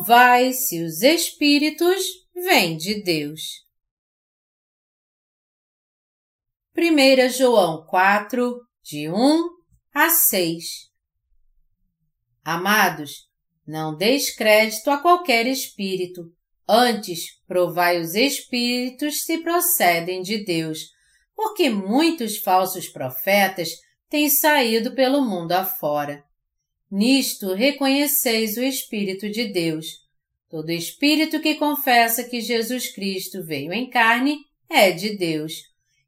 provai se os Espíritos vêm de Deus. 1 João 4, de 1 a 6 Amados, não deis crédito a qualquer espírito, antes provai os espíritos se procedem de Deus, porque muitos falsos profetas têm saído pelo mundo afora. Nisto reconheceis o Espírito de Deus. Todo espírito que confessa que Jesus Cristo veio em carne é de Deus.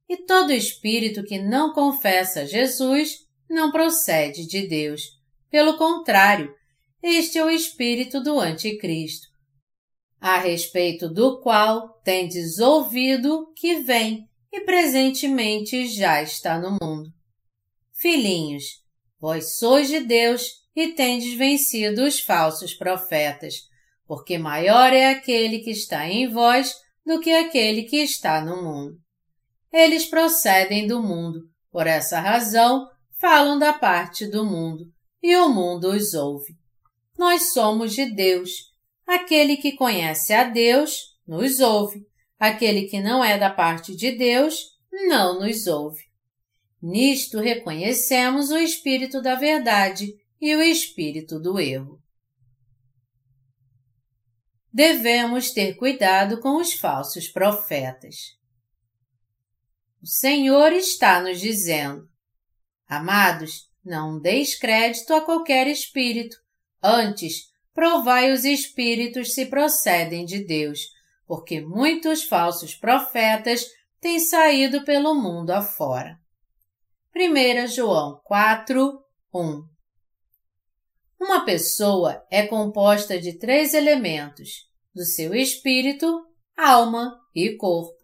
E todo espírito que não confessa Jesus não procede de Deus. Pelo contrário, este é o espírito do Anticristo, a respeito do qual tendes ouvido que vem e presentemente já está no mundo. Filhinhos, vós sois de Deus e tendes vencido os falsos profetas, porque maior é aquele que está em vós do que aquele que está no mundo. Eles procedem do mundo, por essa razão falam da parte do mundo, e o mundo os ouve. Nós somos de Deus. Aquele que conhece a Deus nos ouve. Aquele que não é da parte de Deus não nos ouve. Nisto reconhecemos o Espírito da Verdade e o espírito do erro. Devemos ter cuidado com os falsos profetas. O Senhor está nos dizendo: Amados, não deis crédito a qualquer espírito, antes provai os espíritos se procedem de Deus, porque muitos falsos profetas têm saído pelo mundo afora. 1 João 4, 1 uma pessoa é composta de três elementos: do seu espírito, alma e corpo.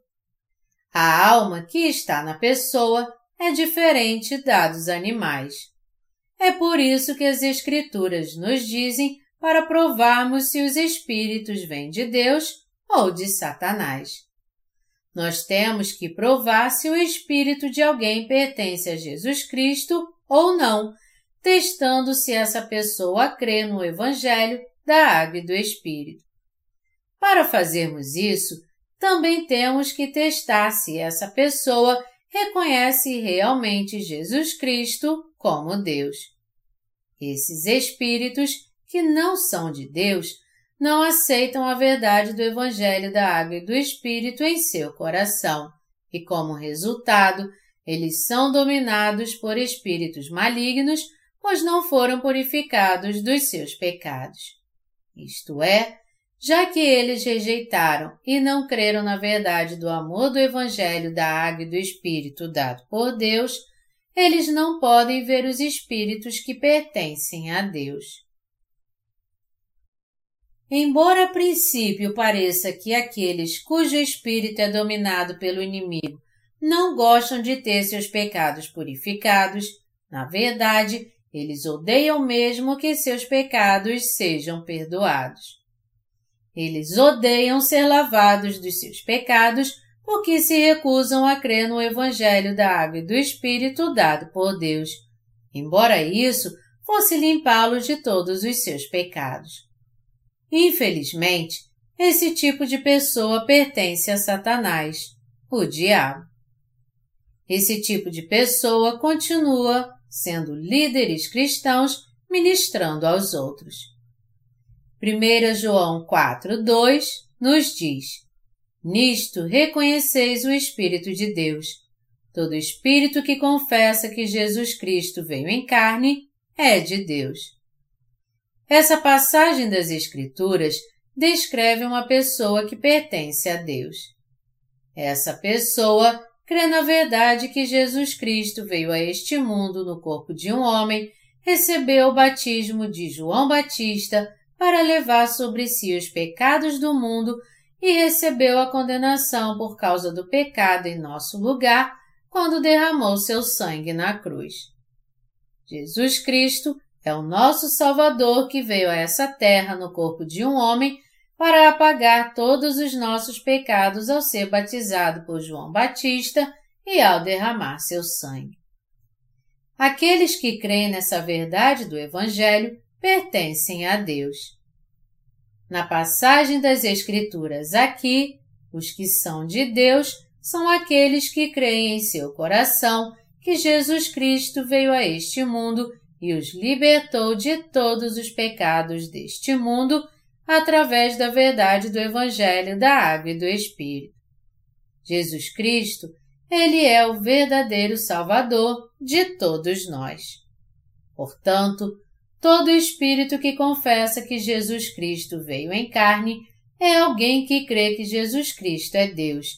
A alma que está na pessoa é diferente da dos animais. É por isso que as Escrituras nos dizem para provarmos se os espíritos vêm de Deus ou de Satanás. Nós temos que provar se o espírito de alguém pertence a Jesus Cristo ou não, testando se essa pessoa crê no Evangelho da Água e do Espírito. Para fazermos isso, também temos que testar se essa pessoa reconhece realmente Jesus Cristo como Deus. Esses espíritos que não são de Deus não aceitam a verdade do Evangelho da Água e do Espírito em seu coração, e como resultado, eles são dominados por espíritos malignos pois não foram purificados dos seus pecados. Isto é, já que eles rejeitaram e não creram na verdade do amor do Evangelho da Água e do Espírito dado por Deus, eles não podem ver os espíritos que pertencem a Deus. Embora a princípio pareça que aqueles cujo espírito é dominado pelo inimigo não gostam de ter seus pecados purificados, na verdade, eles odeiam mesmo que seus pecados sejam perdoados. Eles odeiam ser lavados dos seus pecados porque se recusam a crer no Evangelho da Água e do Espírito dado por Deus, embora isso fosse limpá-los de todos os seus pecados. Infelizmente, esse tipo de pessoa pertence a Satanás, o diabo. Esse tipo de pessoa continua sendo líderes cristãos ministrando aos outros. 1 João 4,2 nos diz: Nisto reconheceis o Espírito de Deus. Todo espírito que confessa que Jesus Cristo veio em carne é de Deus. Essa passagem das Escrituras descreve uma pessoa que pertence a Deus. Essa pessoa crê na verdade que Jesus Cristo veio a este mundo no corpo de um homem, recebeu o batismo de João Batista para levar sobre si os pecados do mundo e recebeu a condenação por causa do pecado em nosso lugar quando derramou seu sangue na cruz. Jesus Cristo é o nosso Salvador que veio a essa terra no corpo de um homem para apagar todos os nossos pecados ao ser batizado por João Batista e ao derramar seu sangue. Aqueles que creem nessa verdade do Evangelho pertencem a Deus. Na passagem das Escrituras aqui, os que são de Deus são aqueles que creem em seu coração que Jesus Cristo veio a este mundo e os libertou de todos os pecados deste mundo através da verdade do Evangelho da Água e do Espírito. Jesus Cristo, Ele é o verdadeiro Salvador de todos nós. Portanto, todo espírito que confessa que Jesus Cristo veio em carne é alguém que crê que Jesus Cristo é Deus,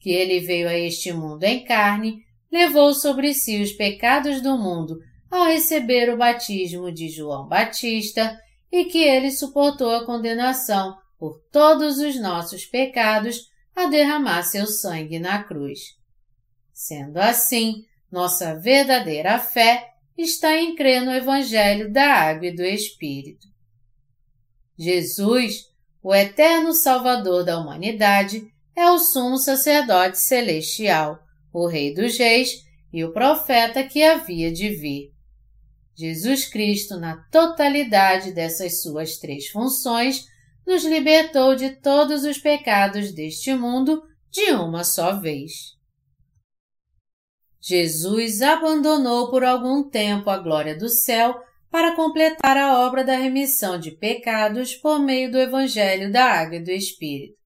que Ele veio a este mundo em carne, levou sobre si os pecados do mundo ao receber o batismo de João Batista e que ele suportou a condenação por todos os nossos pecados a derramar seu sangue na cruz. Sendo assim, nossa verdadeira fé está em crer no Evangelho da Água e do Espírito. Jesus, o eterno Salvador da humanidade, é o sumo sacerdote celestial, o Rei dos Reis e o profeta que havia de vir. Jesus Cristo, na totalidade dessas suas três funções, nos libertou de todos os pecados deste mundo de uma só vez. Jesus abandonou por algum tempo a glória do céu para completar a obra da remissão de pecados por meio do Evangelho da Água e do Espírito.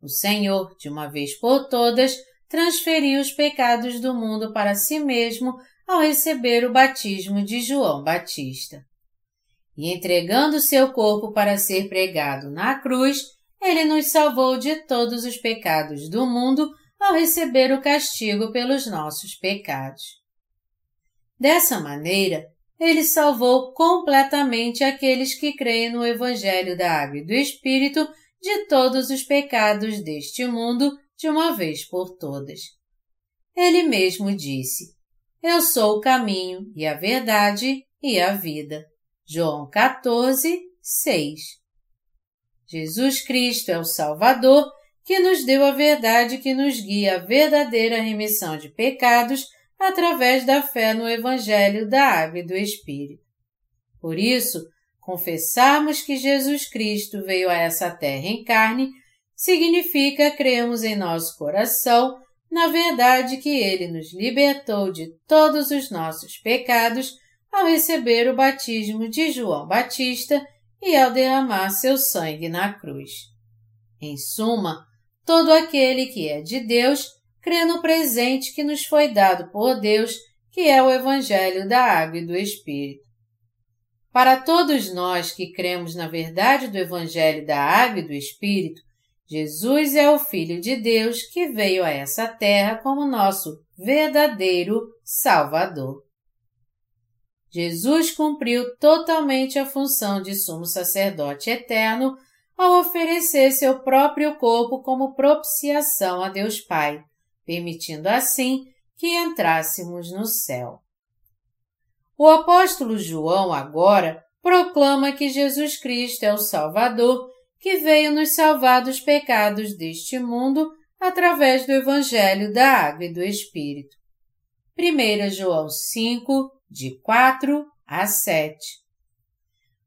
O Senhor, de uma vez por todas, transferiu os pecados do mundo para si mesmo ao receber o batismo de João Batista. E entregando seu corpo para ser pregado na cruz, ele nos salvou de todos os pecados do mundo ao receber o castigo pelos nossos pecados. Dessa maneira, ele salvou completamente aqueles que creem no Evangelho da Água e do Espírito de todos os pecados deste mundo de uma vez por todas. Ele mesmo disse: eu sou o caminho e a verdade e a vida. João 14, 6. Jesus Cristo é o Salvador que nos deu a verdade que nos guia à verdadeira remissão de pecados através da fé no Evangelho da Água e do Espírito. Por isso, confessarmos que Jesus Cristo veio a essa terra em carne significa cremos em nosso coração na verdade que ele nos libertou de todos os nossos pecados ao receber o batismo de João Batista e ao derramar seu sangue na cruz. Em suma, todo aquele que é de Deus crê no presente que nos foi dado por Deus, que é o Evangelho da Água e do Espírito. Para todos nós que cremos na verdade do Evangelho da Água e do Espírito, Jesus é o Filho de Deus que veio a essa terra como nosso verdadeiro Salvador. Jesus cumpriu totalmente a função de sumo sacerdote eterno ao oferecer seu próprio corpo como propiciação a Deus Pai, permitindo assim que entrássemos no céu. O apóstolo João agora proclama que Jesus Cristo é o Salvador que veio nos salvar dos pecados deste mundo através do Evangelho da Água e do Espírito. 1 João 5, de 4 a 7.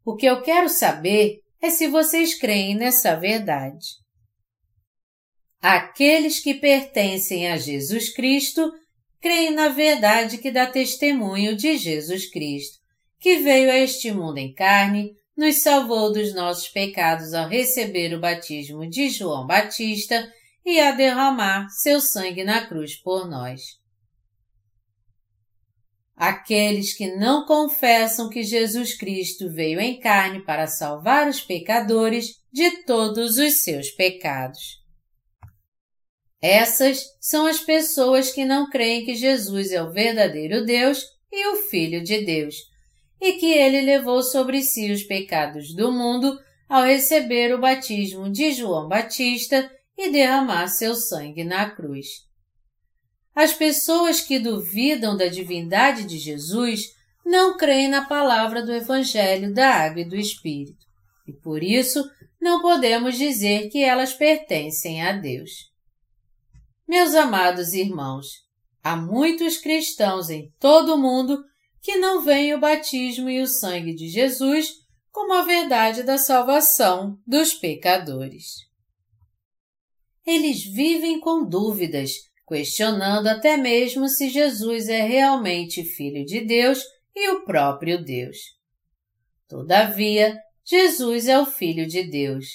O que eu quero saber é se vocês creem nessa verdade. Aqueles que pertencem a Jesus Cristo creem na verdade que dá testemunho de Jesus Cristo, que veio a este mundo em carne nos salvou dos nossos pecados ao receber o batismo de João Batista e a derramar seu sangue na cruz por nós. Aqueles que não confessam que Jesus Cristo veio em carne para salvar os pecadores de todos os seus pecados. Essas são as pessoas que não creem que Jesus é o verdadeiro Deus e o Filho de Deus, e que ele levou sobre si os pecados do mundo ao receber o batismo de João Batista e derramar seu sangue na cruz. As pessoas que duvidam da divindade de Jesus não creem na palavra do Evangelho da Água e do Espírito, e por isso não podemos dizer que elas pertencem a Deus. Meus amados irmãos, há muitos cristãos em todo o mundo que não veem o batismo e o sangue de Jesus como a verdade da salvação dos pecadores. Eles vivem com dúvidas, questionando até mesmo se Jesus é realmente Filho de Deus e o próprio Deus. Todavia, Jesus é o Filho de Deus.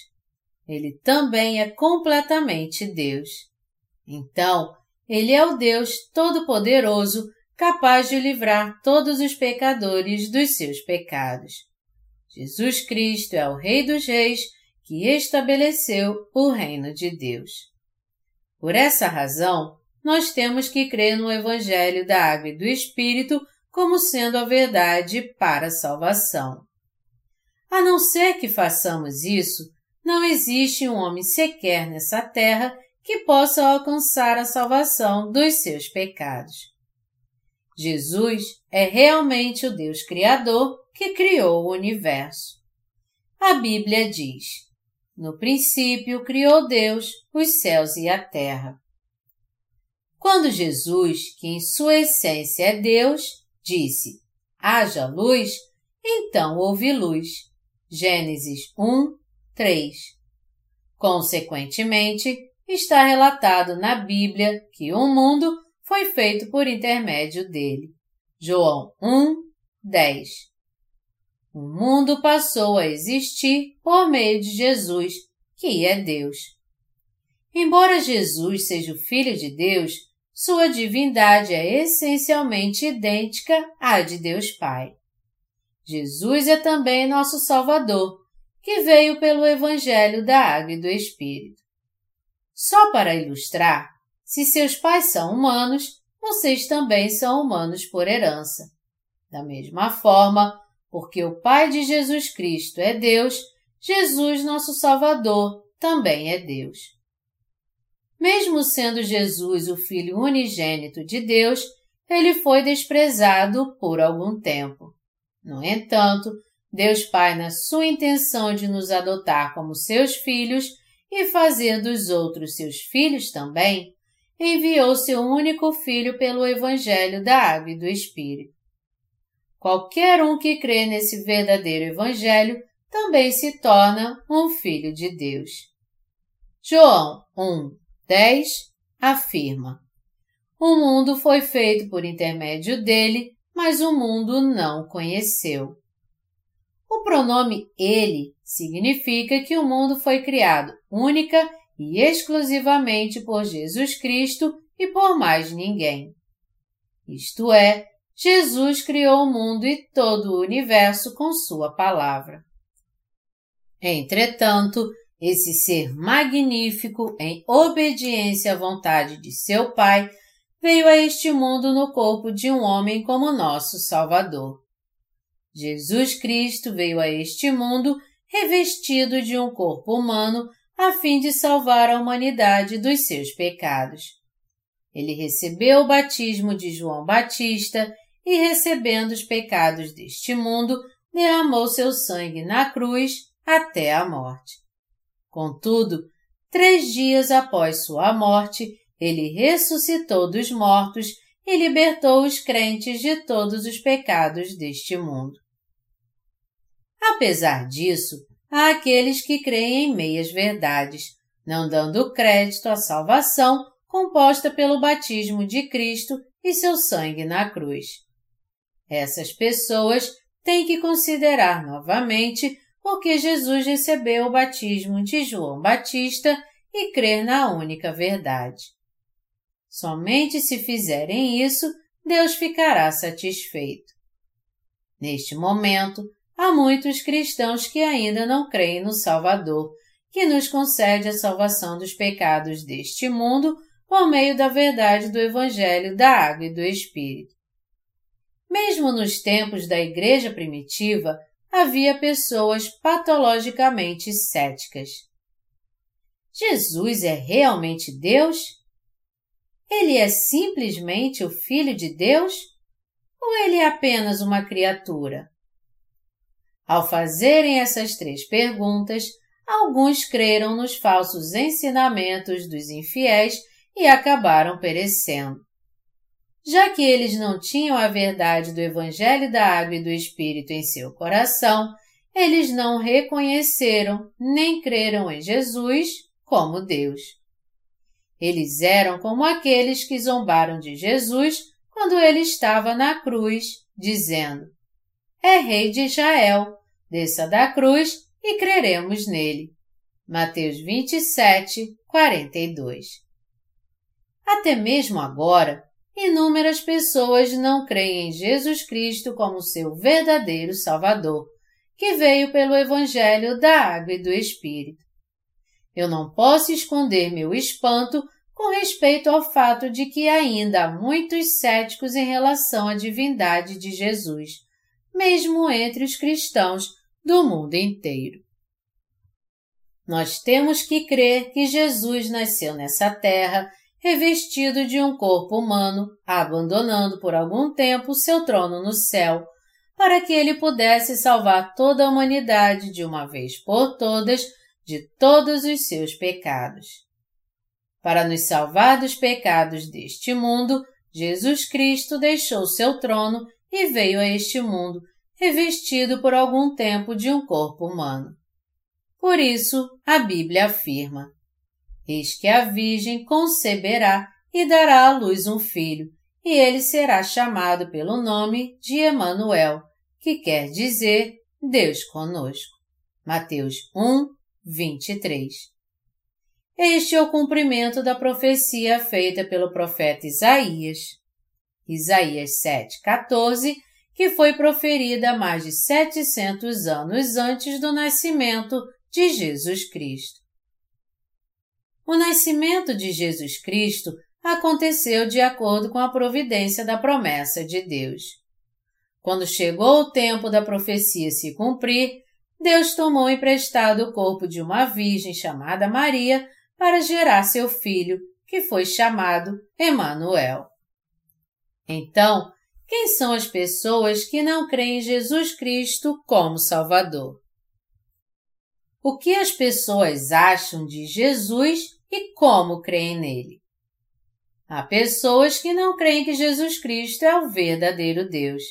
Ele também é completamente Deus. Então, ele é o Deus Todo-Poderoso, capaz de livrar todos os pecadores dos seus pecados. Jesus Cristo é o Rei dos Reis que estabeleceu o reino de Deus. Por essa razão, nós temos que crer no Evangelho da Água e do Espírito como sendo a verdade para a salvação. A não ser que façamos isso, não existe um homem sequer nessa terra que possa alcançar a salvação dos seus pecados. Jesus é realmente o Deus Criador que criou o universo. A Bíblia diz: No princípio criou Deus os céus e a terra. Quando Jesus, que em sua essência é Deus, disse: Haja luz, então houve luz. Gênesis 1, 3. Consequentemente, está relatado na Bíblia que o mundo foi feito por intermédio dele. João 1, 10. O mundo passou a existir por meio de Jesus, que é Deus. Embora Jesus seja o Filho de Deus, sua divindade é essencialmente idêntica à de Deus Pai. Jesus é também nosso Salvador, que veio pelo Evangelho da Água e do Espírito. Só para ilustrar, se seus pais são humanos, vocês também são humanos por herança. Da mesma forma, porque o Pai de Jesus Cristo é Deus, Jesus, nosso Salvador, também é Deus. Mesmo sendo Jesus o Filho unigênito de Deus, ele foi desprezado por algum tempo. No entanto, Deus Pai, na sua intenção de nos adotar como seus filhos e fazer dos outros seus filhos também, enviou seu único filho pelo Evangelho da Água e do Espírito. Qualquer um que crê nesse verdadeiro Evangelho também se torna um filho de Deus. João 1, 10 afirma: O mundo foi feito por intermédio dele, mas o mundo não conheceu. O pronome ele significa que o mundo foi criado única e exclusivamente por Jesus Cristo e por mais ninguém. Isto é, Jesus criou o mundo e todo o universo com Sua palavra. Entretanto, esse ser magnífico, em obediência à vontade de seu Pai, veio a este mundo no corpo de um homem como nosso Salvador. Jesus Cristo veio a este mundo revestido de um corpo humano a fim de salvar a humanidade dos seus pecados. Ele recebeu o batismo de João Batista e, recebendo os pecados deste mundo, derramou seu sangue na cruz até a morte. Contudo, três dias após sua morte, ele ressuscitou dos mortos e libertou os crentes de todos os pecados deste mundo. Apesar disso, há aqueles que creem em meias verdades, não dando crédito à salvação composta pelo batismo de Cristo e seu sangue na cruz. Essas pessoas têm que considerar novamente porque Jesus recebeu o batismo de João Batista e crer na única verdade. Somente se fizerem isso, Deus ficará satisfeito. Neste momento, há muitos cristãos que ainda não creem no Salvador, que nos concede a salvação dos pecados deste mundo por meio da verdade do Evangelho da Água e do Espírito. Mesmo nos tempos da Igreja primitiva, havia pessoas patologicamente céticas. Jesus é realmente Deus? Ele é simplesmente o Filho de Deus? Ou ele é apenas uma criatura? Ao fazerem essas três perguntas, alguns creram nos falsos ensinamentos dos infiéis e acabaram perecendo. Já que eles não tinham a verdade do Evangelho da Água e do Espírito em seu coração, eles não reconheceram nem creram em Jesus como Deus. Eles eram como aqueles que zombaram de Jesus quando ele estava na cruz, dizendo: É Rei de Israel, desça da cruz e creremos nele. Mateus 27, 42. Até mesmo agora, inúmeras pessoas não creem em Jesus Cristo como seu verdadeiro Salvador, que veio pelo Evangelho da Água e do Espírito. Eu não posso esconder meu espanto com respeito ao fato de que ainda há muitos céticos em relação à divindade de Jesus, mesmo entre os cristãos do mundo inteiro. Nós temos que crer que Jesus nasceu nessa terra revestido de um corpo humano, abandonando por algum tempo seu trono no céu, para que ele pudesse salvar toda a humanidade de uma vez por todas de todos os seus pecados. Para nos salvar dos pecados deste mundo, Jesus Cristo deixou seu trono e veio a este mundo, revestido por algum tempo de um corpo humano. Por isso, a Bíblia afirma: Eis que a Virgem conceberá e dará à luz um filho, e ele será chamado pelo nome de Emanuel, que quer dizer Deus conosco. Mateus 1, 23. Este é o cumprimento da profecia feita pelo profeta Isaías. Isaías 7,14, que foi proferida mais de 700 anos antes do nascimento de Jesus Cristo. O nascimento de Jesus Cristo aconteceu de acordo com a providência da promessa de Deus. Quando chegou o tempo da profecia se cumprir, Deus tomou emprestado o corpo de uma virgem chamada Maria para gerar seu filho, que foi chamado Emanuel. Então, quem são as pessoas que não creem em Jesus Cristo como Salvador? o que as pessoas acham de Jesus e como creem nele. Há pessoas que não creem que Jesus Cristo é o verdadeiro Deus.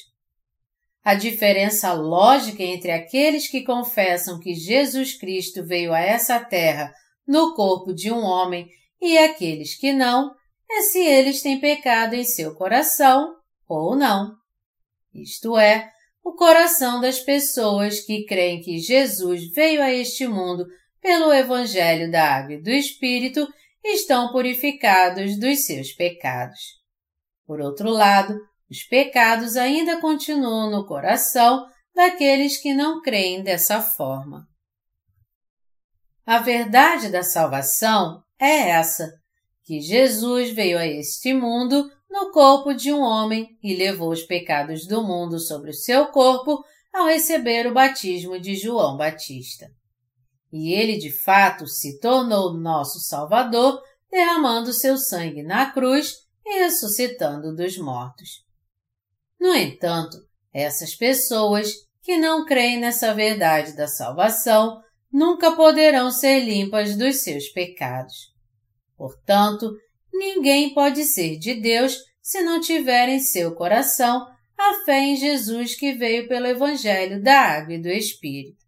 A diferença lógica entre aqueles que confessam que Jesus Cristo veio a essa terra no corpo de um homem e aqueles que não é se eles têm pecado em seu coração ou não. Isto é, o coração das pessoas que creem que Jesus veio a este mundo pelo Evangelho da Água e do Espírito estão purificados dos seus pecados. Por outro lado, os pecados ainda continuam no coração daqueles que não creem dessa forma. A verdade da salvação é essa, que Jesus veio a este mundo no corpo de um homem e levou os pecados do mundo sobre o seu corpo ao receber o batismo de João Batista. E ele de fato se tornou nosso Salvador, derramando seu sangue na cruz e ressuscitando dos mortos. No entanto, essas pessoas que não creem nessa verdade da salvação nunca poderão ser limpas dos seus pecados. Portanto, Ninguém pode ser de Deus se não tiver em seu coração a fé em Jesus que veio pelo Evangelho da Água e do Espírito.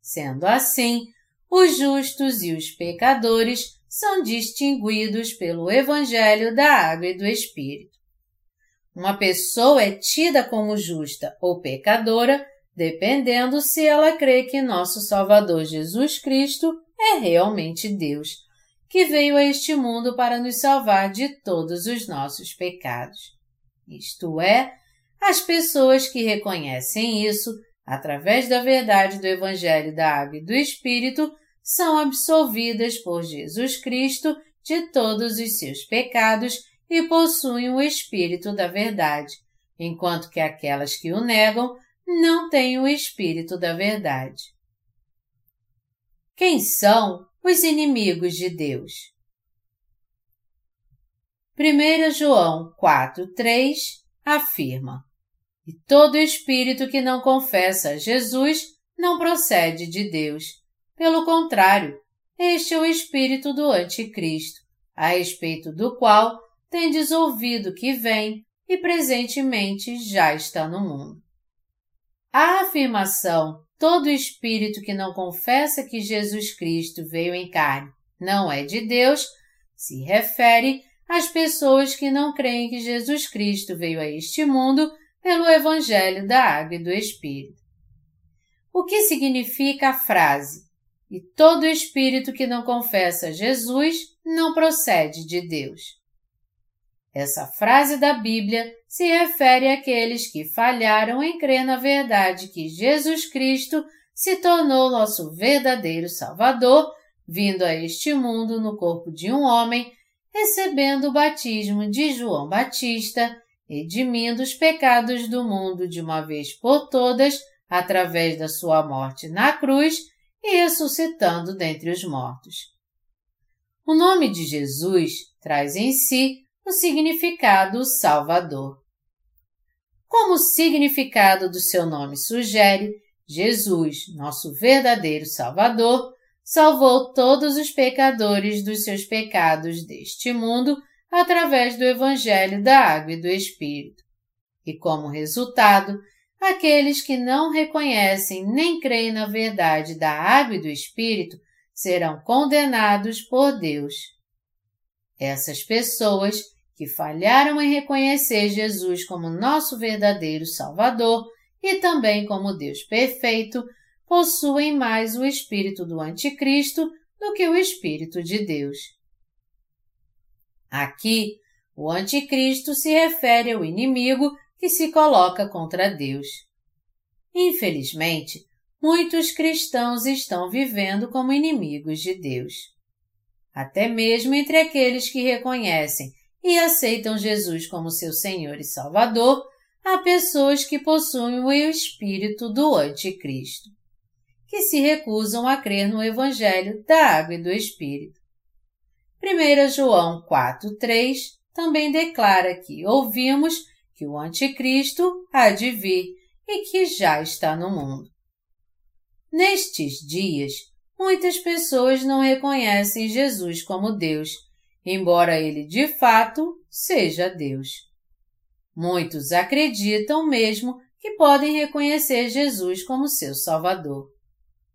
Sendo assim, os justos e os pecadores são distinguidos pelo Evangelho da Água e do Espírito. Uma pessoa é tida como justa ou pecadora dependendo se ela crê que nosso Salvador Jesus Cristo é realmente Deus que veio a este mundo para nos salvar de todos os nossos pecados. Isto é, as pessoas que reconhecem isso, através da verdade do Evangelho da Água e do Espírito, são absolvidas por Jesus Cristo de todos os seus pecados e possuem o Espírito da Verdade, enquanto que aquelas que o negam não têm o Espírito da Verdade. Quem são os inimigos de Deus. 1 João 4,3 afirma: E todo espírito que não confessa a Jesus não procede de Deus. Pelo contrário, este é o espírito do Anticristo, a respeito do qual tendes ouvido que vem e presentemente já está no mundo. A afirmação todo espírito que não confessa que Jesus Cristo veio em carne não é de Deus, se refere às pessoas que não creem que Jesus Cristo veio a este mundo pelo Evangelho da Água e do Espírito. O que significa a frase? E todo espírito que não confessa Jesus não procede de Deus. Essa frase da Bíblia se refere àqueles que falharam em crer na verdade que Jesus Cristo se tornou nosso verdadeiro Salvador, vindo a este mundo no corpo de um homem, recebendo o batismo de João Batista, redimindo os pecados do mundo de uma vez por todas através da sua morte na cruz e ressuscitando dentre os mortos. O nome de Jesus traz em si o significado Salvador. Como o significado do seu nome sugere, Jesus, nosso verdadeiro Salvador, salvou todos os pecadores dos seus pecados deste mundo através do Evangelho da Água e do Espírito. E como resultado, aqueles que não reconhecem nem creem na verdade da água e do Espírito serão condenados por Deus. Essas pessoas que falharam em reconhecer Jesus como nosso verdadeiro Salvador e também como Deus perfeito, possuem mais o espírito do Anticristo do que o espírito de Deus. Aqui, o Anticristo se refere ao inimigo que se coloca contra Deus. Infelizmente, muitos cristãos estão vivendo como inimigos de Deus. Até mesmo entre aqueles que reconhecem e aceitam Jesus como seu Senhor e Salvador, há pessoas que possuem o espírito do Anticristo, que se recusam a crer no Evangelho da Água e do Espírito. 1 João 4,3 também declara que ouvimos que o Anticristo há de vir e que já está no mundo. Nestes dias, muitas pessoas não reconhecem Jesus como Deus embora ele de fato seja Deus. Muitos acreditam mesmo que podem reconhecer Jesus como seu Salvador.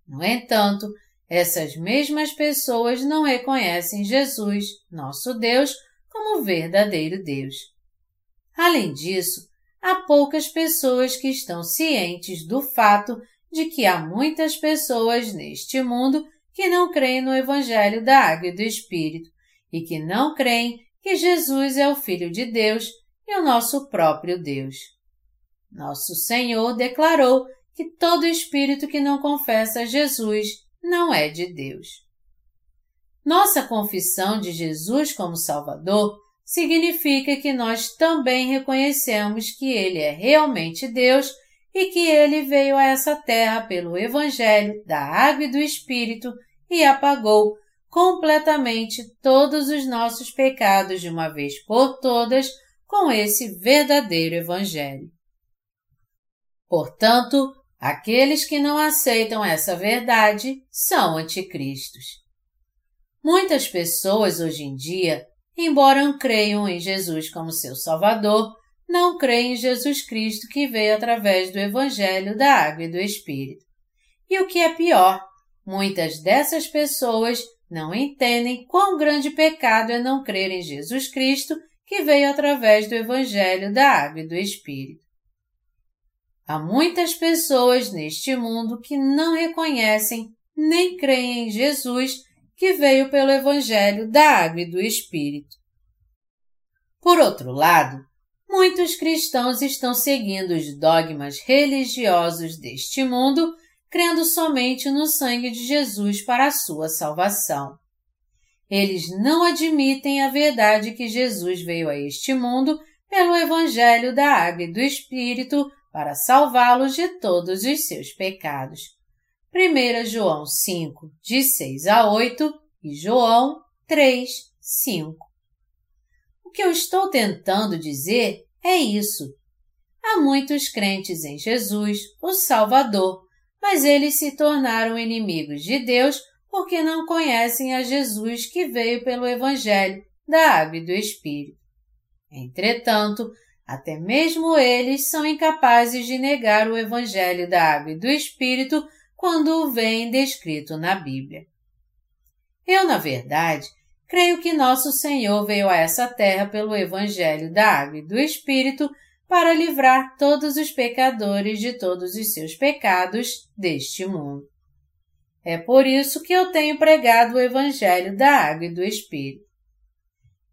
No entanto, essas mesmas pessoas não reconhecem Jesus, nosso Deus, como verdadeiro Deus. Além disso, há poucas pessoas que estão cientes do fato de que há muitas pessoas neste mundo que não creem no Evangelho da Água e do Espírito e que não creem que Jesus é o Filho de Deus e o nosso próprio Deus. Nosso Senhor declarou que todo espírito que não confessa Jesus não é de Deus. Nossa confissão de Jesus como Salvador significa que nós também reconhecemos que Ele é realmente Deus e que Ele veio a essa terra pelo Evangelho da Água e do Espírito e apagou completamente todos os nossos pecados de uma vez por todas com esse verdadeiro Evangelho. Portanto, aqueles que não aceitam essa verdade são anticristos. Muitas pessoas hoje em dia, embora creiam em Jesus como seu Salvador, não creem em Jesus Cristo que veio através do Evangelho da Água e do Espírito. E o que é pior, muitas dessas pessoas não entendem quão grande pecado é não crer em Jesus Cristo que veio através do Evangelho da Água e do Espírito. Há muitas pessoas neste mundo que não reconhecem nem creem em Jesus que veio pelo Evangelho da Água e do Espírito. Por outro lado, muitos cristãos estão seguindo os dogmas religiosos deste mundo crendo somente no sangue de Jesus para a sua salvação. Eles não admitem a verdade que Jesus veio a este mundo pelo Evangelho da Água e do Espírito para salvá-los de todos os seus pecados. 1 João 5, de 6 a 8 e João 3, 5. O que eu estou tentando dizer é isso. Há muitos crentes em Jesus, o Salvador, mas eles se tornaram inimigos de Deus porque não conhecem a Jesus que veio pelo Evangelho da Água e do Espírito. Entretanto, até mesmo eles são incapazes de negar o Evangelho da Água e do Espírito quando o veem descrito na Bíblia. Eu, na verdade, creio que nosso Senhor veio a essa terra pelo Evangelho da Água e do Espírito para livrar todos os pecadores de todos os seus pecados deste mundo. É por isso que eu tenho pregado o Evangelho da Água e do Espírito.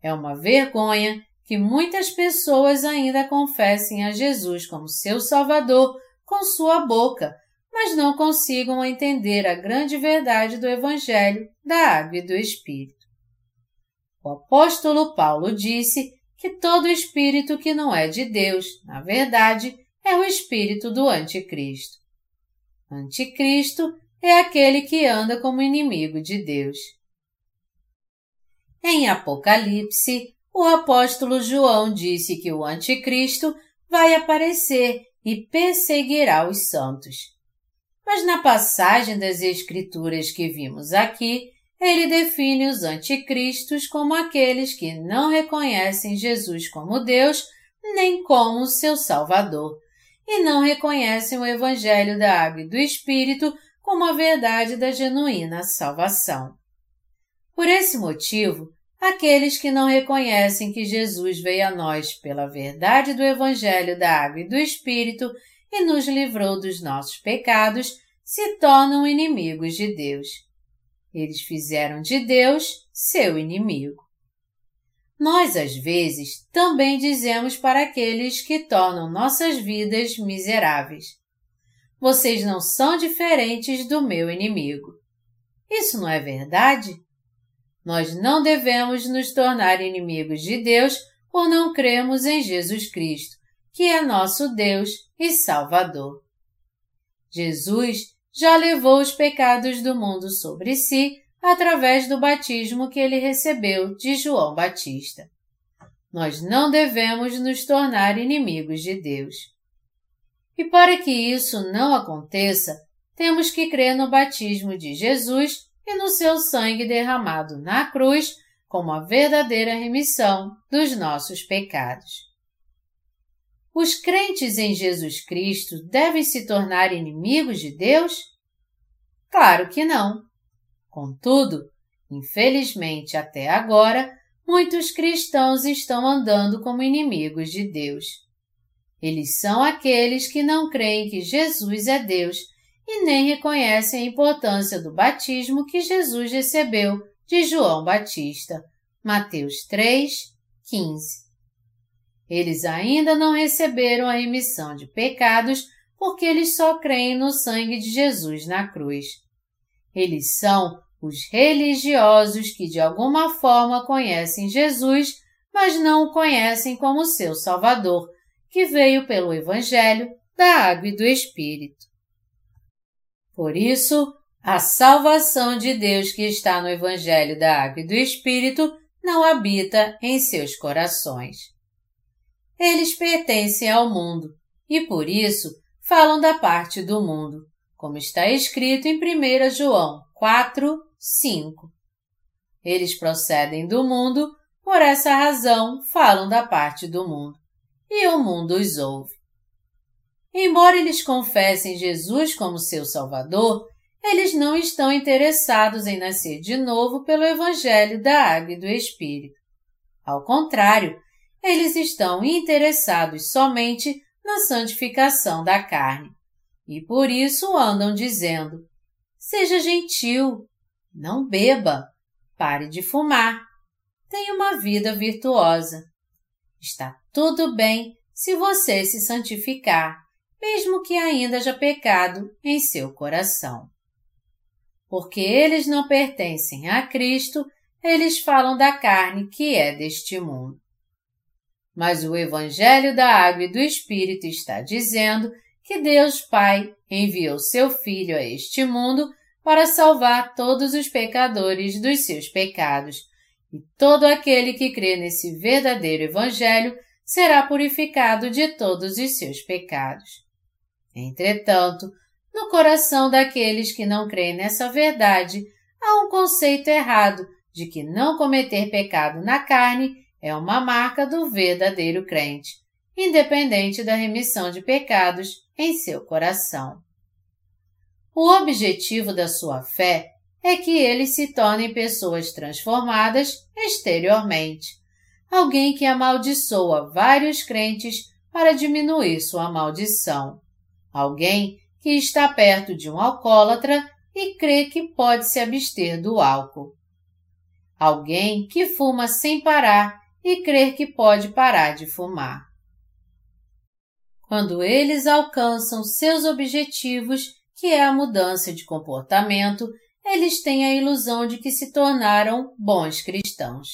É uma vergonha que muitas pessoas ainda confessem a Jesus como seu Salvador com sua boca, mas não consigam entender a grande verdade do Evangelho da Água e do Espírito. O apóstolo Paulo disse que todo espírito que não é de Deus, na verdade, é o espírito do Anticristo. Anticristo é aquele que anda como inimigo de Deus. Em Apocalipse, o apóstolo João disse que o Anticristo vai aparecer e perseguirá os santos. Mas na passagem das Escrituras que vimos aqui, ele define os anticristos como aqueles que não reconhecem Jesus como Deus nem como seu Salvador, e não reconhecem o Evangelho da Água e do Espírito como a verdade da genuína salvação. Por esse motivo, aqueles que não reconhecem que Jesus veio a nós pela verdade do Evangelho da Água e do Espírito e nos livrou dos nossos pecados, se tornam inimigos de Deus. Eles fizeram de Deus seu inimigo. Nós, às vezes, também dizemos para aqueles que tornam nossas vidas miseráveis: Vocês não são diferentes do meu inimigo. Isso não é verdade? Nós não devemos nos tornar inimigos de Deus por não cremos em Jesus Cristo, que é nosso Deus e Salvador. Jesus já levou os pecados do mundo sobre si através do batismo que ele recebeu de João Batista. Nós não devemos nos tornar inimigos de Deus. E para que isso não aconteça, temos que crer no batismo de Jesus e no seu sangue derramado na cruz como a verdadeira remissão dos nossos pecados. Os crentes em Jesus Cristo devem se tornar inimigos de Deus? Claro que não. Contudo, infelizmente até agora, muitos cristãos estão andando como inimigos de Deus. Eles são aqueles que não creem que Jesus é Deus e nem reconhecem a importância do batismo que Jesus recebeu de João Batista. Mateus 3, 15. Eles ainda não receberam a remissão de pecados porque eles só creem no sangue de Jesus na cruz. Eles são os religiosos que de alguma forma conhecem Jesus, mas não o conhecem como seu Salvador, que veio pelo Evangelho da Água e do Espírito. Por isso, a salvação de Deus que está no Evangelho da Água e do Espírito não habita em seus corações. Eles pertencem ao mundo e, por isso, falam da parte do mundo, como está escrito em 1 João 4, 5. Eles procedem do mundo, por essa razão falam da parte do mundo, e o mundo os ouve. Embora eles confessem Jesus como seu Salvador, eles não estão interessados em nascer de novo pelo Evangelho da Água e do Espírito. Ao contrário, eles estão interessados somente na santificação da carne. E por isso andam dizendo: Seja gentil, não beba, pare de fumar, tenha uma vida virtuosa. Está tudo bem se você se santificar mesmo que ainda haja pecado em seu coração. Porque eles não pertencem a Cristo, eles falam da carne que é deste mundo. Mas o Evangelho da Água e do Espírito está dizendo que Deus Pai enviou seu Filho a este mundo para salvar todos os pecadores dos seus pecados, e todo aquele que crê nesse verdadeiro Evangelho será purificado de todos os seus pecados. Entretanto, no coração daqueles que não creem nessa verdade, há um conceito errado de que não cometer pecado na carne é uma marca do verdadeiro crente, independente da remissão de pecados em seu coração. O objetivo da sua fé é que eles se tornem pessoas transformadas exteriormente, alguém que amaldiçoa vários crentes para diminuir sua maldição, alguém que está perto de um alcoólatra e crê que pode se abster do álcool, alguém que fuma sem parar e crê que pode parar de fumar. Quando eles alcançam seus objetivos, que é a mudança de comportamento, eles têm a ilusão de que se tornaram bons cristãos.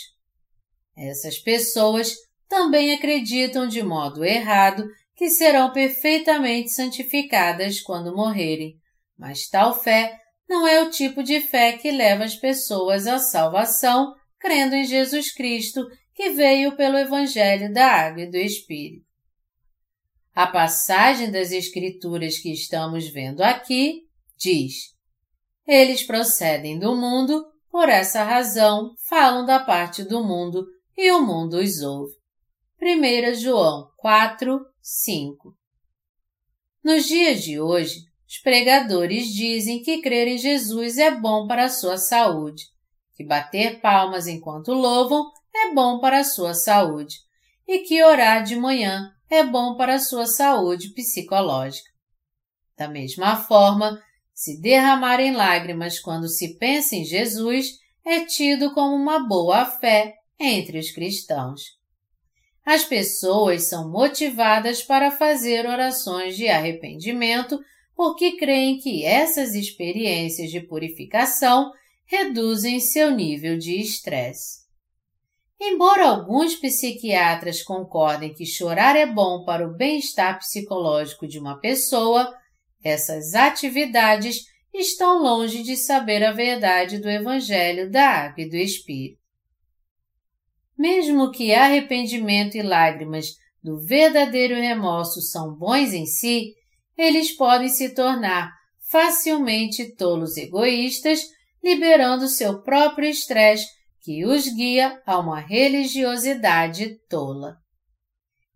Essas pessoas também acreditam de modo errado que serão perfeitamente santificadas quando morrerem, mas tal fé não é o tipo de fé que leva as pessoas à salvação crendo em Jesus Cristo que veio pelo Evangelho da Água e do Espírito. A passagem das Escrituras que estamos vendo aqui diz: Eles procedem do mundo, por essa razão falam da parte do mundo e o mundo os ouve. 1 João 4, 5 Nos dias de hoje, os pregadores dizem que crer em Jesus é bom para a sua saúde, que bater palmas enquanto louvam é bom para a sua saúde e que orar de manhã é bom para a sua saúde psicológica. Da mesma forma, se derramarem lágrimas quando se pensa em Jesus é tido como uma boa fé entre os cristãos. As pessoas são motivadas para fazer orações de arrependimento porque creem que essas experiências de purificação reduzem seu nível de estresse. Embora alguns psiquiatras concordem que chorar é bom para o bem-estar psicológico de uma pessoa, essas atividades estão longe de saber a verdade do Evangelho da Água e do Espírito. Mesmo que arrependimento e lágrimas do verdadeiro remorso são bons em si, eles podem se tornar facilmente tolos egoístas, liberando seu próprio estresse que os guia a uma religiosidade tola.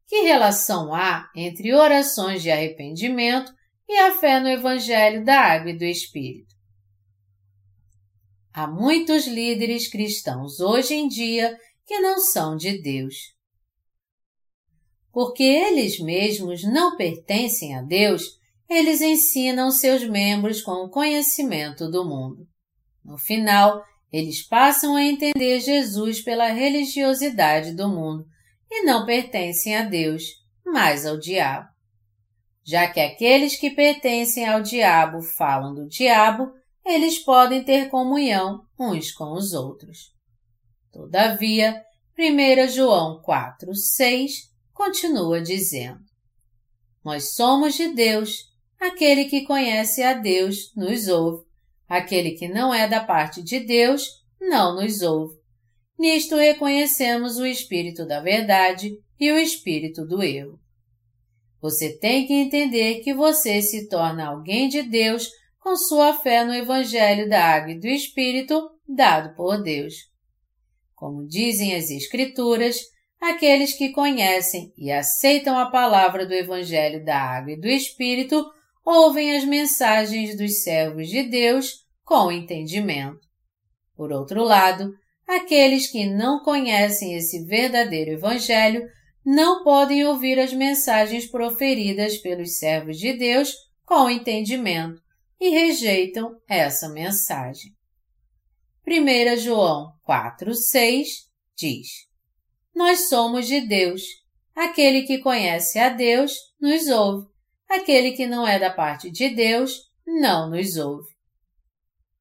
Que relação há entre orações de arrependimento e a fé no Evangelho da Água e do Espírito? Há muitos líderes cristãos hoje em dia que não são de Deus porque eles mesmos não pertencem a Deus, eles ensinam seus membros com o conhecimento do mundo. No final, eles passam a entender Jesus pela religiosidade do mundo e não pertencem a Deus, mas ao diabo. Já que aqueles que pertencem ao diabo falam do diabo, eles podem ter comunhão uns com os outros. Todavia, 1 João 4, 6 continua dizendo: Nós somos de Deus, aquele que conhece a Deus nos ouve, aquele que não é da parte de Deus não nos ouve. Nisto reconhecemos o espírito da verdade e o espírito do erro. Você tem que entender que você se torna alguém de Deus com sua fé no Evangelho da Água e do Espírito dado por Deus. Como dizem as Escrituras, aqueles que conhecem e aceitam a palavra do Evangelho da Água e do Espírito ouvem as mensagens dos servos de Deus com entendimento. Por outro lado, aqueles que não conhecem esse verdadeiro Evangelho não podem ouvir as mensagens proferidas pelos servos de Deus com entendimento e rejeitam essa mensagem. 1 João 4,6 diz: nós somos de Deus. Aquele que conhece a Deus nos ouve. Aquele que não é da parte de Deus não nos ouve.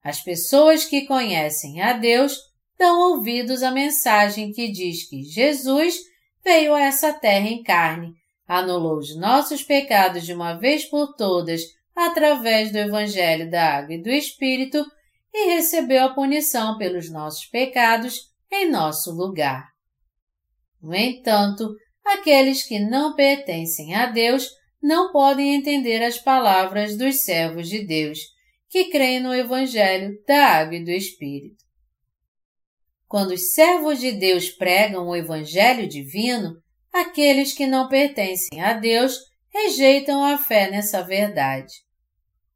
As pessoas que conhecem a Deus dão ouvidos à mensagem que diz que Jesus veio a essa terra em carne, anulou os nossos pecados de uma vez por todas através do Evangelho da Água e do Espírito e recebeu a punição pelos nossos pecados em nosso lugar. No entanto, aqueles que não pertencem a Deus não podem entender as palavras dos servos de Deus, que creem no Evangelho da Água e do Espírito. Quando os servos de Deus pregam o Evangelho divino, aqueles que não pertencem a Deus rejeitam a fé nessa verdade.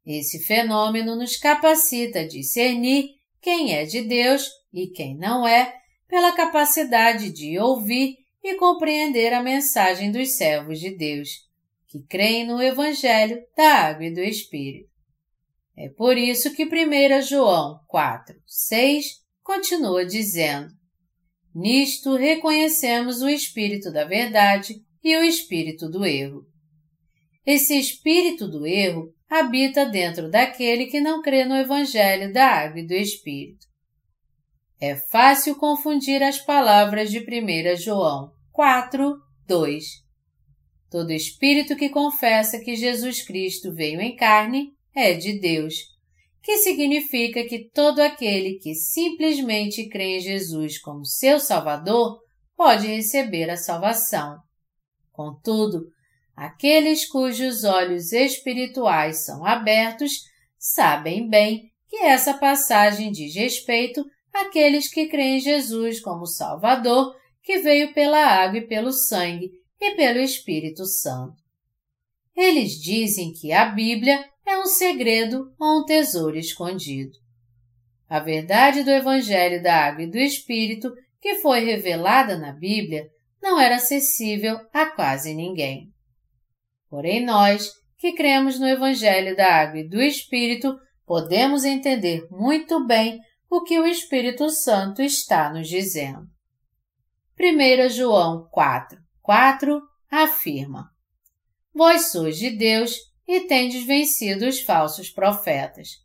Esse fenômeno nos capacita a discernir quem é de Deus e quem não é, pela capacidade de ouvir e compreender a mensagem dos servos de Deus, que creem no Evangelho da Água e do Espírito. É por isso que 1 João 4, 6 continua dizendo: Nisto reconhecemos o espírito da verdade e o espírito do erro. Esse espírito do erro habita dentro daquele que não crê no Evangelho da Água e do Espírito. É fácil confundir as palavras de 1 João 4, 2. Todo espírito que confessa que Jesus Cristo veio em carne é de Deus, que significa que todo aquele que simplesmente crê em Jesus como seu Salvador pode receber a salvação. Contudo, aqueles cujos olhos espirituais são abertos sabem bem que essa passagem diz respeito àqueles que creem em Jesus como Salvador que veio pela água e pelo sangue e pelo Espírito Santo. Eles dizem que a Bíblia é um segredo ou um tesouro escondido. A verdade do Evangelho da Água e do Espírito, que foi revelada na Bíblia, não era acessível a quase ninguém. Porém, nós, que cremos no Evangelho da Água e do Espírito, podemos entender muito bem o que o Espírito Santo está nos dizendo. 1 João 4, 4 afirma: Vós sois de Deus e tendes vencido os falsos profetas.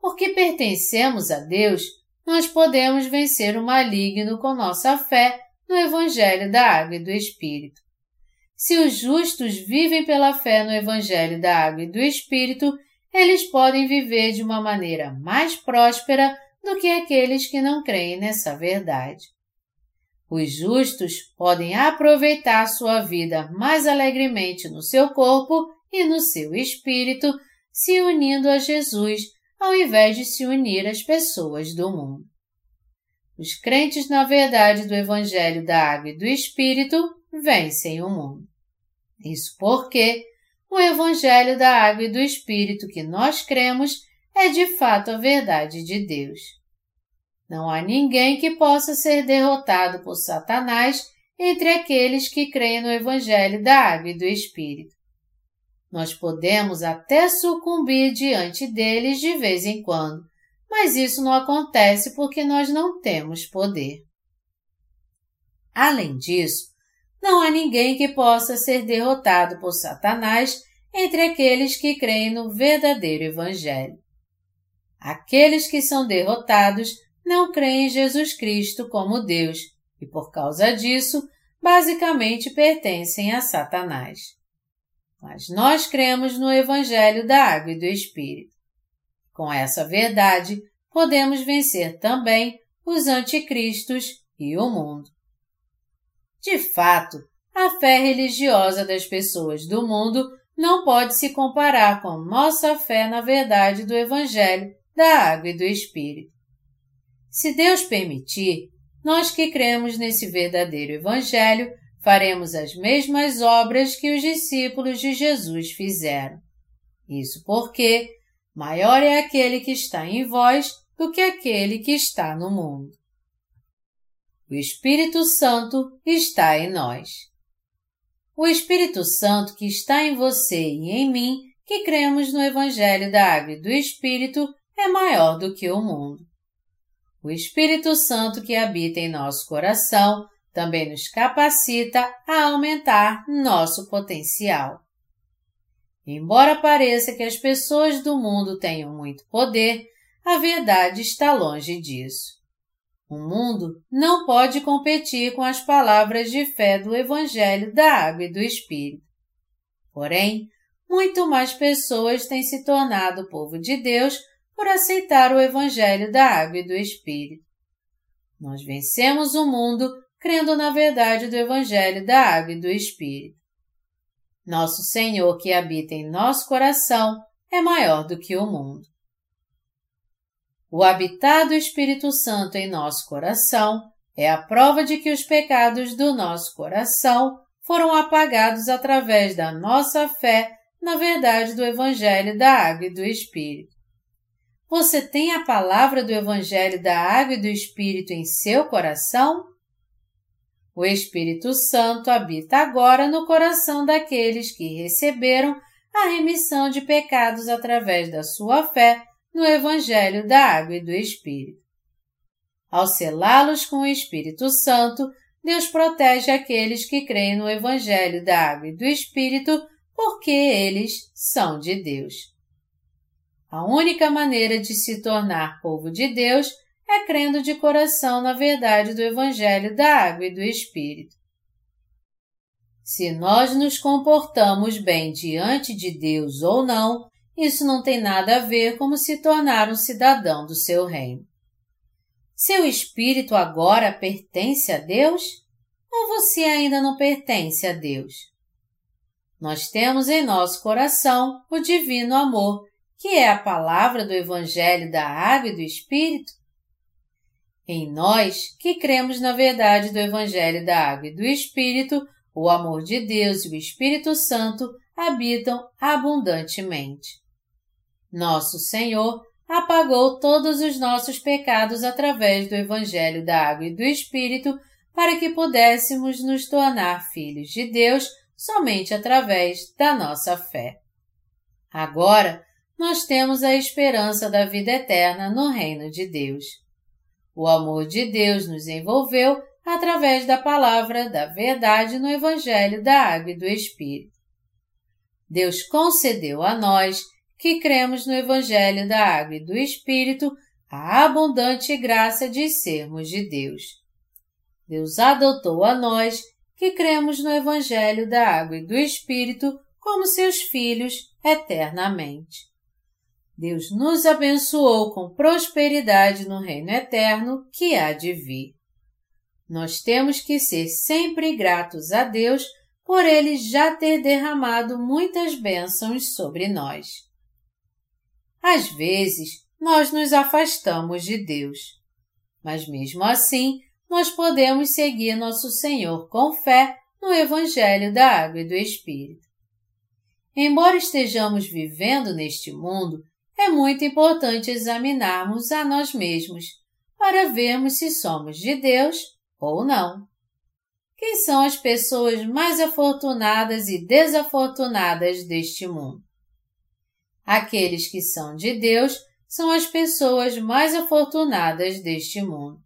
Porque pertencemos a Deus, nós podemos vencer o maligno com nossa fé no Evangelho da Água e do Espírito. Se os justos vivem pela fé no Evangelho da Água e do Espírito, eles podem viver de uma maneira mais próspera do que aqueles que não creem nessa verdade. Os justos podem aproveitar sua vida mais alegremente no seu corpo e no seu espírito, se unindo a Jesus ao invés de se unir às pessoas do mundo. Os crentes na verdade do Evangelho da Água e do Espírito vencem o mundo. Isso porque o Evangelho da Água e do Espírito que nós cremos é de fato a verdade de Deus. Não há ninguém que possa ser derrotado por Satanás entre aqueles que creem no Evangelho da Água e do Espírito. Nós podemos até sucumbir diante deles de vez em quando, mas isso não acontece porque nós não temos poder. Além disso, não há ninguém que possa ser derrotado por Satanás entre aqueles que creem no verdadeiro Evangelho. Aqueles que são derrotados não creem em Jesus Cristo como Deus e, por causa disso, basicamente pertencem a Satanás. Mas nós cremos no Evangelho da Água e do Espírito. Com essa verdade, podemos vencer também os anticristos e o mundo. De fato, a fé religiosa das pessoas do mundo não pode se comparar com nossa fé na verdade do Evangelho da Água e do Espírito. Se Deus permitir, nós que cremos nesse verdadeiro Evangelho faremos as mesmas obras que os discípulos de Jesus fizeram. Isso porque maior é aquele que está em vós do que aquele que está no mundo. O Espírito Santo está em nós. O Espírito Santo que está em você e em mim, que cremos no Evangelho da Água e do Espírito, é maior do que o mundo. O Espírito Santo que habita em nosso coração também nos capacita a aumentar nosso potencial. Embora pareça que as pessoas do mundo tenham muito poder, a verdade está longe disso. O mundo não pode competir com as palavras de fé do Evangelho da Água e do Espírito. Porém, muito mais pessoas têm se tornado povo de Deus por aceitar o Evangelho da Água e do Espírito. Nós vencemos o mundo crendo na verdade do Evangelho da Água e do Espírito. Nosso Senhor que habita em nosso coração é maior do que o mundo. O habitar do Espírito Santo em nosso coração é a prova de que os pecados do nosso coração foram apagados através da nossa fé na verdade do Evangelho da Água e do Espírito. Você tem a palavra do Evangelho da Água e do Espírito em seu coração? O Espírito Santo habita agora no coração daqueles que receberam a remissão de pecados através da sua fé no Evangelho da Água e do Espírito. Ao selá-los com o Espírito Santo, Deus protege aqueles que creem no Evangelho da Água e do Espírito porque eles são de Deus. A única maneira de se tornar povo de Deus é crendo de coração na verdade do Evangelho da Água e do Espírito. Se nós nos comportamos bem diante de Deus ou não, isso não tem nada a ver como se tornar um cidadão do seu reino. Seu espírito agora pertence a Deus? Ou você ainda não pertence a Deus? Nós temos em nosso coração o divino amor, que é a palavra do Evangelho da Água e do Espírito. Em nós, que cremos na verdade do Evangelho da Água e do Espírito, o amor de Deus e o Espírito Santo habitam abundantemente. Nosso Senhor apagou todos os nossos pecados através do Evangelho da Água e do Espírito para que pudéssemos nos tornar filhos de Deus somente através da nossa fé. Agora, nós temos a esperança da vida eterna no reino de Deus. O amor de Deus nos envolveu através da palavra da verdade no Evangelho da Água e do Espírito. Deus concedeu a nós que cremos no Evangelho da Água e do Espírito, a abundante graça de sermos de Deus. Deus adotou a nós, que cremos no Evangelho da Água e do Espírito, como seus filhos eternamente. Deus nos abençoou com prosperidade no reino eterno que há de vir. Nós temos que ser sempre gratos a Deus por Ele já ter derramado muitas bênçãos sobre nós. Às vezes, nós nos afastamos de Deus. Mas mesmo assim, nós podemos seguir nosso Senhor com fé no Evangelho da Água e do Espírito. Embora estejamos vivendo neste mundo, é muito importante examinarmos a nós mesmos para vermos se somos de Deus ou não. Quem são as pessoas mais afortunadas e desafortunadas deste mundo? Aqueles que são de Deus são as pessoas mais afortunadas deste mundo.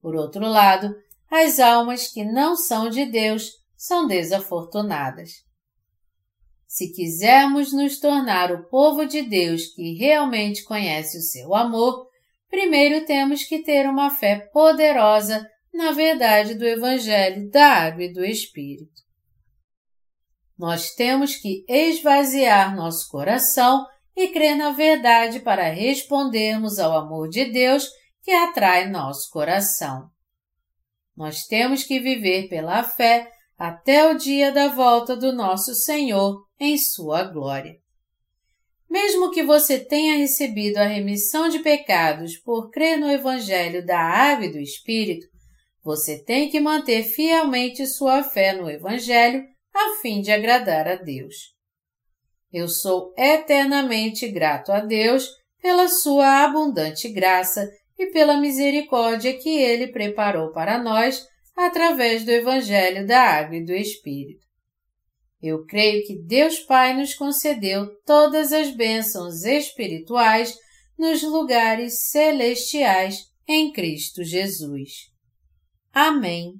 Por outro lado, as almas que não são de Deus são desafortunadas. Se quisermos nos tornar o povo de Deus que realmente conhece o seu amor, primeiro temos que ter uma fé poderosa na verdade do Evangelho da Água e do Espírito. Nós temos que esvaziar nosso coração e crer na verdade para respondermos ao amor de Deus que atrai nosso coração. Nós temos que viver pela fé até o dia da volta do nosso Senhor em sua glória. Mesmo que você tenha recebido a remissão de pecados por crer no Evangelho da Água e do Espírito, você tem que manter fielmente sua fé no Evangelho a fim de agradar a Deus. Eu sou eternamente grato a Deus pela sua abundante graça e pela misericórdia que Ele preparou para nós através do Evangelho da Água e do Espírito. Eu creio que Deus Pai nos concedeu todas as bênçãos espirituais nos lugares celestiais em Cristo Jesus. Amém.